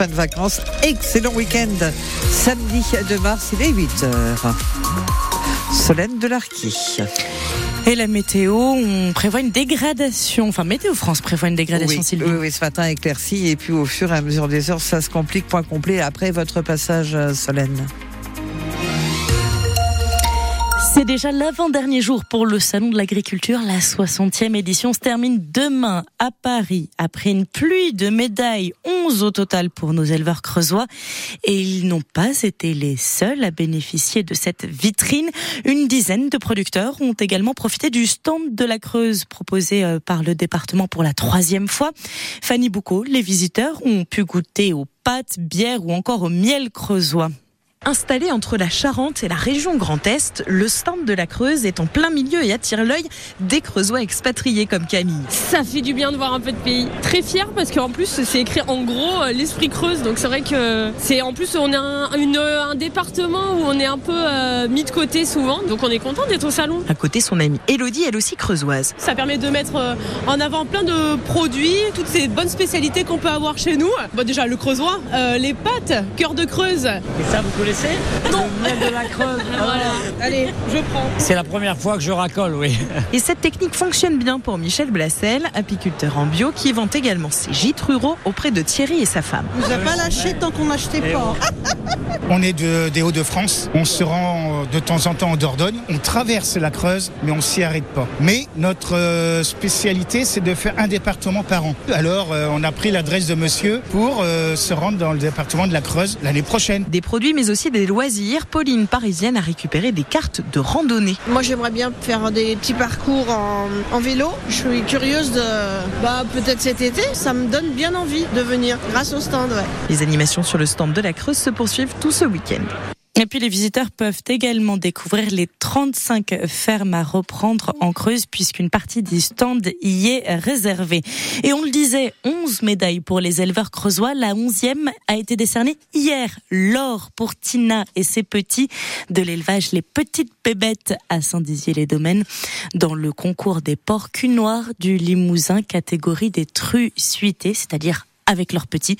Bonne vacances, excellent week-end. Samedi 2 mars, il est 8h. Solène Delarquis. Et la météo, on prévoit une dégradation. Enfin, Météo France prévoit une dégradation, oui, Sylvie. oui, oui, ce matin éclairci et puis au fur et à mesure des heures, ça se complique. Point complet après votre passage, euh, Solène. C'est déjà l'avant-dernier jour pour le Salon de l'Agriculture. La 60e édition se termine demain à Paris. Après une pluie de médailles, 11 au total pour nos éleveurs creusois. Et ils n'ont pas été les seuls à bénéficier de cette vitrine. Une dizaine de producteurs ont également profité du stand de la Creuse proposé euh, par le département pour la troisième fois. Fanny Boucault, les visiteurs ont pu goûter aux pâtes, bières ou encore au miel creusois. Installé entre la Charente et la région Grand Est, le stand de la Creuse est en plein milieu et attire l'œil des Creusois expatriés comme Camille. Ça fait du bien de voir un peu de pays. Très fier parce qu'en plus c'est écrit en gros euh, l'esprit creuse. Donc c'est vrai que c'est en plus on est un, une, un, département où on est un peu euh, mis de côté souvent. Donc on est content d'être au salon. À côté son amie Elodie, elle aussi creusoise. Ça permet de mettre euh, en avant plein de produits, toutes ces bonnes spécialités qu'on peut avoir chez nous. Bon, déjà le creusois, euh, les pâtes, cœur de creuse. Et ça vous connaissez Non. Le miel de la Creuse. Voilà. Allez, je prends. C'est la première fois que je racole, oui. Et cette technique fonctionne bien pour Michel Blassel, apiculteur en bio, qui vend également ses gîtes ruraux auprès de Thierry et sa femme. vous a pas lâché tant qu'on n'achetait Et pas. On est de- des Hauts-de-France, on se rend de temps en temps en Dordogne, on traverse la Creuse, mais on s'y arrête pas. Mais notre euh, spécialité, c'est de faire un département par an. Alors, euh, on a pris l'adresse de monsieur pour euh, se rendre dans le département de la Creuse l'année prochaine. Des produits mais aussi des loisirs. Pauline Parisienne a récupéré des cartes de randonnée. Moi, j'aimerais bien faire des petits parcours en, en vélo. Je suis curieuse de, bah, peut-être cet été. Ça me donne bien envie de venir grâce au stand. Ouais. Les animations sur le stand de la Creuse se poursuivent tout ce week-end. Et puis les visiteurs peuvent également découvrir les 35 fermes à reprendre en Creuse puisqu'une partie du stand y est réservée. Et on le disait, 11 médailles pour les éleveurs creusois. La 11e a été décernée hier. L'or pour Tina et ses petits de l'élevage Les Petites Bébêtes à Saint-Dizier-les-Domaines dans le concours des porcs noirs du Limousin catégorie des trues suitées, c'est-à-dire avec leurs petits.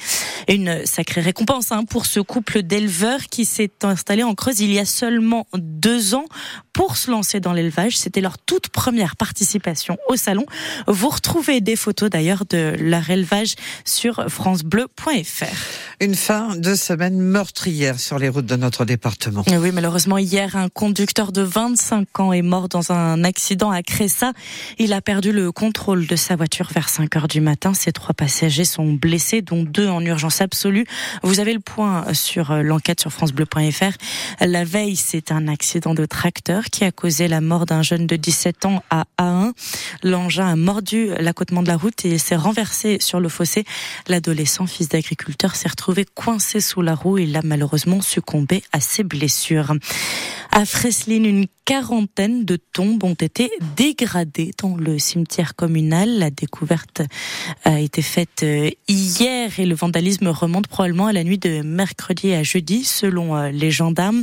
Et Une sacrée récompense hein, pour ce couple d'éleveurs qui s'est installé en Creuse il y a seulement deux ans pour se lancer dans l'élevage. C'était leur toute première participation au salon. Vous retrouvez des photos d'ailleurs de leur élevage sur francebleu.fr. Une fin de semaine meurtrière sur les routes de notre département. Et Oui, malheureusement, hier, un conducteur de 25 ans est mort dans un accident à Cressa. Il a perdu le contrôle de sa voiture vers 5 heures du matin. Ses trois passagers sont blessés, dont deux en urgence absolue. Vous avez le point sur euh, l'enquête sur francebleu.fr. La veille, c'est un accident de tracteur qui a causé la mort d'un jeune de 17 ans à A1. L'engin a mordu l'accotement de la route et s'est renversé sur le fossé. L'adolescent, fils d'agriculteur, s'est retrouvé coincé sous la roue. Il a malheureusement succombé à ses blessures. À Freslin, une quarantaine de tombes ont été dégradées dans le cimetière communal. La découverte a été faite euh, hier et le vandalisme remonte probablement à la nuit de mercredi à jeudi, selon euh, les gendarmes.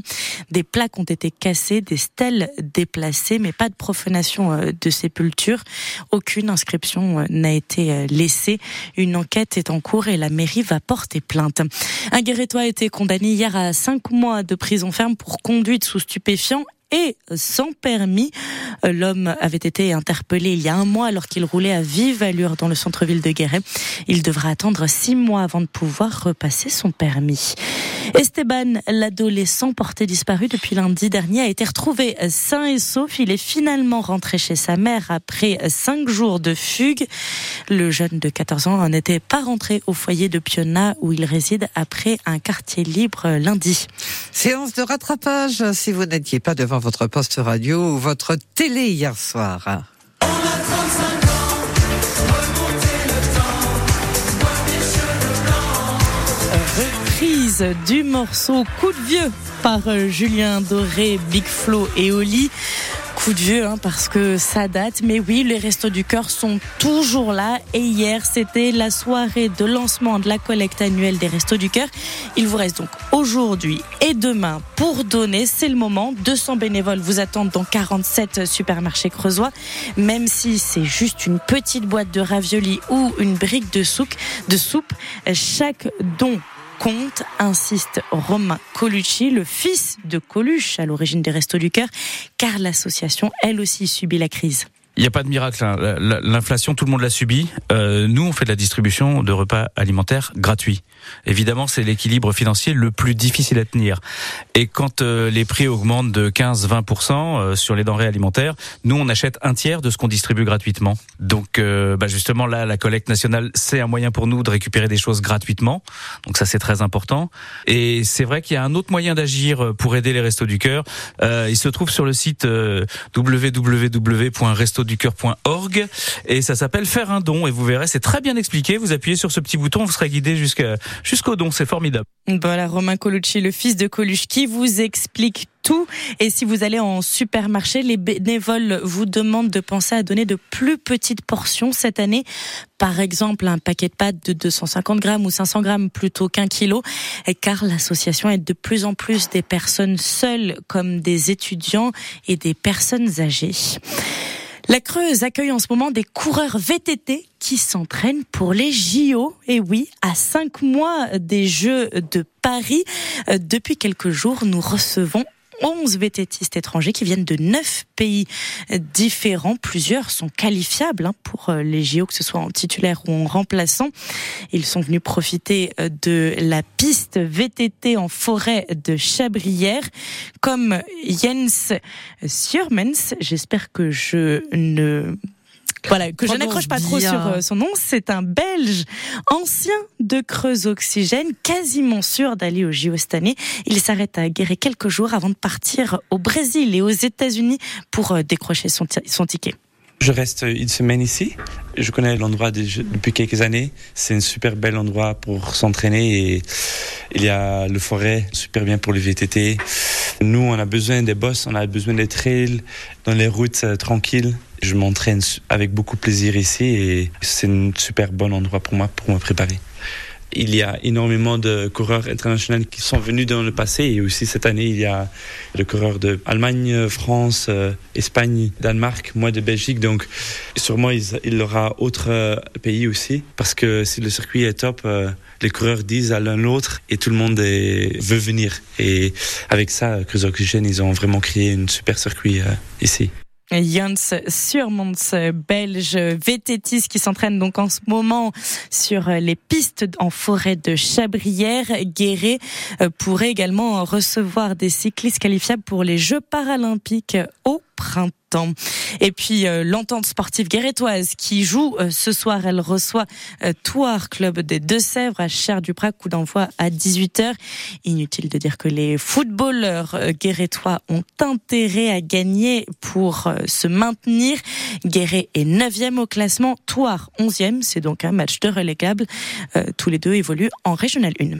Des plaques ont été cassées, des stèles déplacées, mais pas de profanation euh, de sépulture. Aucune inscription n'a été laissée. Une enquête est en cours et la mairie va porter plainte. Un guérétois a été condamné hier à cinq mois de prison ferme pour conduite sous stupéfiants et sans permis. Euh, L'homme avait été interpellé il y a un mois alors qu'il roulait à vive allure dans le centre-ville de Guéret. Il devra attendre six mois avant de pouvoir repasser son permis. Esteban, l'adolescent porté disparu depuis lundi dernier, a été retrouvé sain et sauf. Il est finalement rentré chez sa mère après cinq jours de fugue. Le jeune de 14 ans n'était pas rentré au foyer de Piona où il réside après un quartier libre lundi. Séance de rattrapage si vous n'étiez pas devant votre poste radio ou votre télé hier soir. reprise du morceau Coup de vieux par euh, Julien Doré, Big Flo et Oli. Coup de vieux hein, parce que ça date, mais oui, les Restos du Cœur sont toujours là. Et hier, c'était la soirée de lancement de la collecte annuelle des Restos du Cœur. Il vous reste donc aujourd'hui et demain pour donner. C'est le moment. 200 bénévoles vous attendent dans 47 supermarchés creusois. Même si c'est juste une petite boîte de raviolis ou une brique de de soupe chaque don compte, insiste Romain Colucci, le fils de Coluche à l'origine des Restos du Cœur, car l'association, elle aussi, subit la crise. Il n'y a pas de miracle. Hein. L'inflation, tout le monde l'a subi. Euh, nous, on fait de la distribution de repas alimentaires gratuits. Évidemment, c'est l'équilibre financier le plus difficile à tenir. Et quand euh, les prix augmentent de 15-20% euh, sur les denrées alimentaires, nous, on achète un tiers de ce qu'on distribue gratuitement. Donc, euh, bah justement, là, la collecte nationale, c'est un moyen pour nous de récupérer des choses gratuitement. Donc ça, c'est très important. Et c'est vrai qu'il y a un autre moyen d'agir pour aider les Restos du Cœur. il se trouve sur le site www.resto ducoeur.org et ça s'appelle faire un don et vous verrez c'est très bien expliqué. Vous appuyez sur ce petit bouton, vous serez guidé jusqu'à jusqu'au don, c'est formidable. Voilà Romain Colucci, le fils de Coluche, qui vous explique tout. Et si vous allez en supermarché, les bénévoles vous demandent de penser à donner de plus petites portions cette année. Par exemple, un paquet de pâtes de 250 grammes ou 500 grammes plutôt qu'un kilo. Car l'association aide de plus en plus des personnes seules comme des étudiants et des personnes âgées. La Creuse accueille en ce moment des coureurs VTT qui s'entraînent pour les JO. Et oui, à cinq mois des Jeux de Paris, euh, depuis quelques jours, nous recevons 11 vététistes étrangers qui viennent de 9 pays différents. Plusieurs sont qualifiables hein, pour euh, les JO, que ce soit en titulaire ou en remplaçant. Ils sont venus profiter euh, de la piste VTT en forêt de Chabrière, comme Jens Sjurmens. J'espère que je ne voilà, que je n'accroche pas trop sur euh, son nom. C'est un Belge ancien de Creuse Oxygène, quasiment sûr d'aller au JO cette année. Il s'arrête à Guéret quelques jours avant de partir au Brésil et aux États-Unis pour euh, décrocher son, son ticket. Je reste une semaine ici. Je connais l'endroit depuis quelques années. C'est un super bel endroit pour s'entraîner et il y a le forêt, super bien pour les VTT. Nous, on a besoin des bosses, on a besoin des trails, dans les routes euh, tranquilles. Je m'entraîne avec beaucoup de plaisir ici et c'est un super bon endroit pour moi pour me préparer. Il y a énormément de coureurs internationaux qui sont venus dans le passé et aussi cette année, il y a le coureur de Allemagne, France, euh, Espagne, Danemark, moi de Belgique. Donc sûrement, il y aura autres euh, pays aussi parce que si le circuit est top, euh, les coureurs disent à l'un l'autre et tout le monde veut venir. Et avec ça, Cruise Oxygen, ils ont vraiment créé un super circuit ici. Jans Surmons, belge vététiste qui s'entraîne donc en ce moment sur les pistes en forêt de Chabrière. Guéret euh, pourrait également recevoir des cyclistes qualifiables pour les Jeux paralympiques au printemps. Et puis euh, l'entente sportive guérétoise qui joue euh, ce soir, elle reçoit euh, club des Deux-Sèvres à Cher-du-Prat, coup d'envoi à 18h. Inutile de dire que les footballeurs guérétois ont intérêt à gagner pour se maintenir. Guéret est 9e au classement, Touar 11e, c'est donc un match de relégable. tous les deux évoluent en Régional 1.